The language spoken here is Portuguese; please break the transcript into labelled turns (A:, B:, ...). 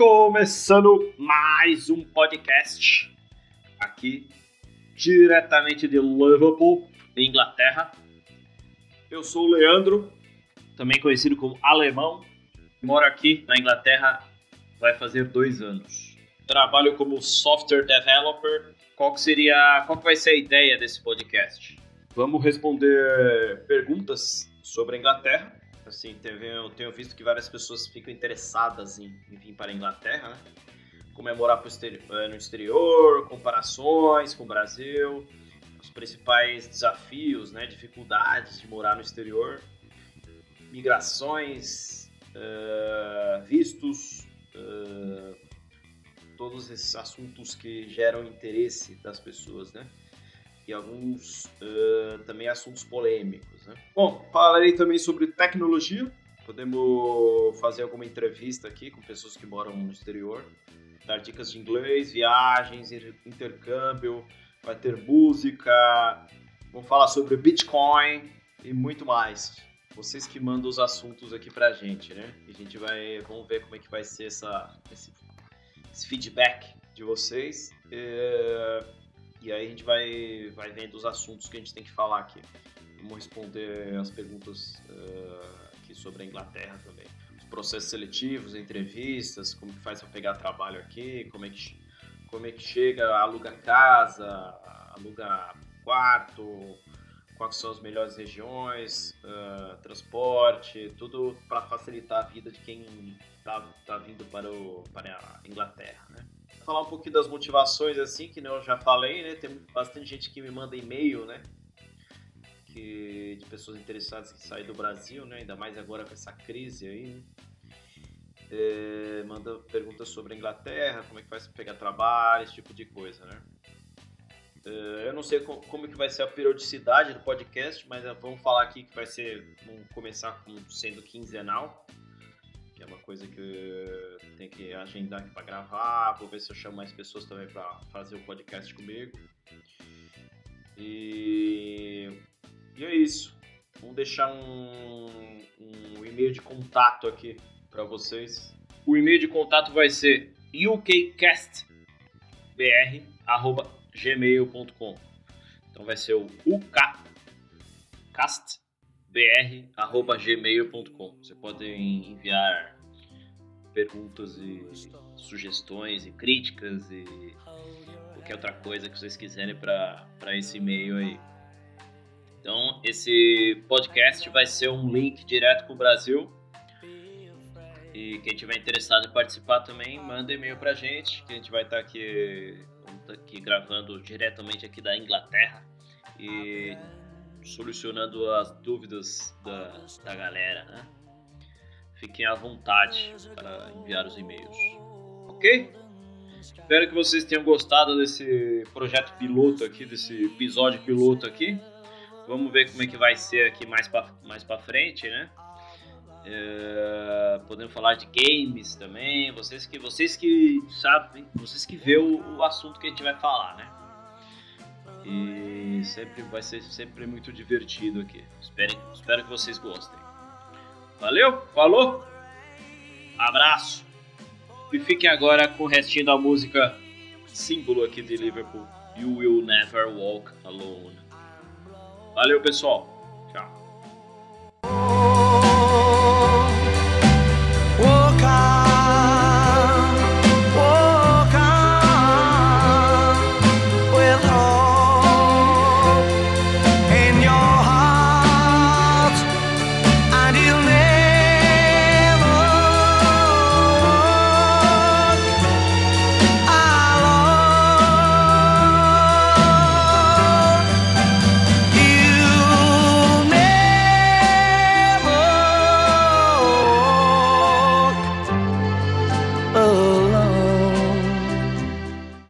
A: Começando mais um podcast aqui diretamente de Liverpool, Inglaterra. Eu sou o Leandro, também conhecido como Alemão. Moro aqui na Inglaterra vai fazer dois anos. Trabalho como software developer. Qual que seria, qual que vai ser a ideia desse podcast? Vamos responder perguntas sobre a Inglaterra Assim, teve, eu tenho visto que várias pessoas ficam interessadas em, em vir para a Inglaterra, né? Comemorar exterior, eh, no exterior, comparações com o Brasil, os principais desafios, né, dificuldades de morar no exterior, migrações, uh, vistos, uh, todos esses assuntos que geram interesse das pessoas, né? E alguns uh, também assuntos polêmicos. Né? Bom, falarei também sobre tecnologia. Podemos fazer alguma entrevista aqui com pessoas que moram no exterior, dar dicas de inglês, viagens, intercâmbio, vai ter música, vamos falar sobre Bitcoin e muito mais. Vocês que mandam os assuntos aqui pra gente, né? E a gente vai, vamos ver como é que vai ser essa, esse, esse feedback de vocês. É e aí a gente vai, vai vendo os assuntos que a gente tem que falar aqui. Vamos responder as perguntas uh, aqui sobre a Inglaterra também. Os processos seletivos, entrevistas, como que faz para pegar trabalho aqui, como é que, como é que chega, aluga casa, aluga quarto, quais são as melhores regiões, uh, transporte, tudo para facilitar a vida de quem está tá vindo para, o, para a Inglaterra, né? Falar um pouquinho das motivações, assim, que eu já falei, né? Tem bastante gente que me manda e-mail, né? Que, de pessoas interessadas que saem do Brasil, né? Ainda mais agora com essa crise aí, né? É, manda perguntas sobre a Inglaterra, como é que faz para pegar trabalho, esse tipo de coisa, né? É, eu não sei como, como que vai ser a periodicidade do podcast, mas vamos falar aqui que vai ser, vamos começar com, sendo quinzenal que é uma coisa que tem que agendar aqui para gravar, vou ver se eu chamo mais pessoas também para fazer o podcast comigo. E, e é isso. Vamos deixar um, um e-mail de contato aqui para vocês. O e-mail de contato vai ser ukcastbr@gmail.com. Então vai ser o ukcast br@gmail.com. Você pode enviar perguntas e sugestões e críticas e qualquer outra coisa que vocês quiserem para esse e-mail aí. Então, esse podcast vai ser um link direto para o Brasil. E quem tiver interessado em participar também, manda e-mail para a gente, que a gente vai estar tá aqui, tá aqui gravando diretamente aqui da Inglaterra. E solucionando as dúvidas da, da galera, né? Fiquem à vontade para enviar os e-mails, ok? Espero que vocês tenham gostado desse projeto piloto aqui, desse episódio piloto aqui. Vamos ver como é que vai ser aqui mais para mais pra frente, né? É, podemos falar de games também. Vocês que, vocês que sabem, vocês que vê o, o assunto que a gente vai falar, né? Sempre vai ser sempre muito divertido aqui. Espero, espero que vocês gostem. Valeu? Falou? Abraço. E fiquem agora com o restinho da música símbolo aqui de Liverpool. You Will Never Walk Alone. Valeu, pessoal.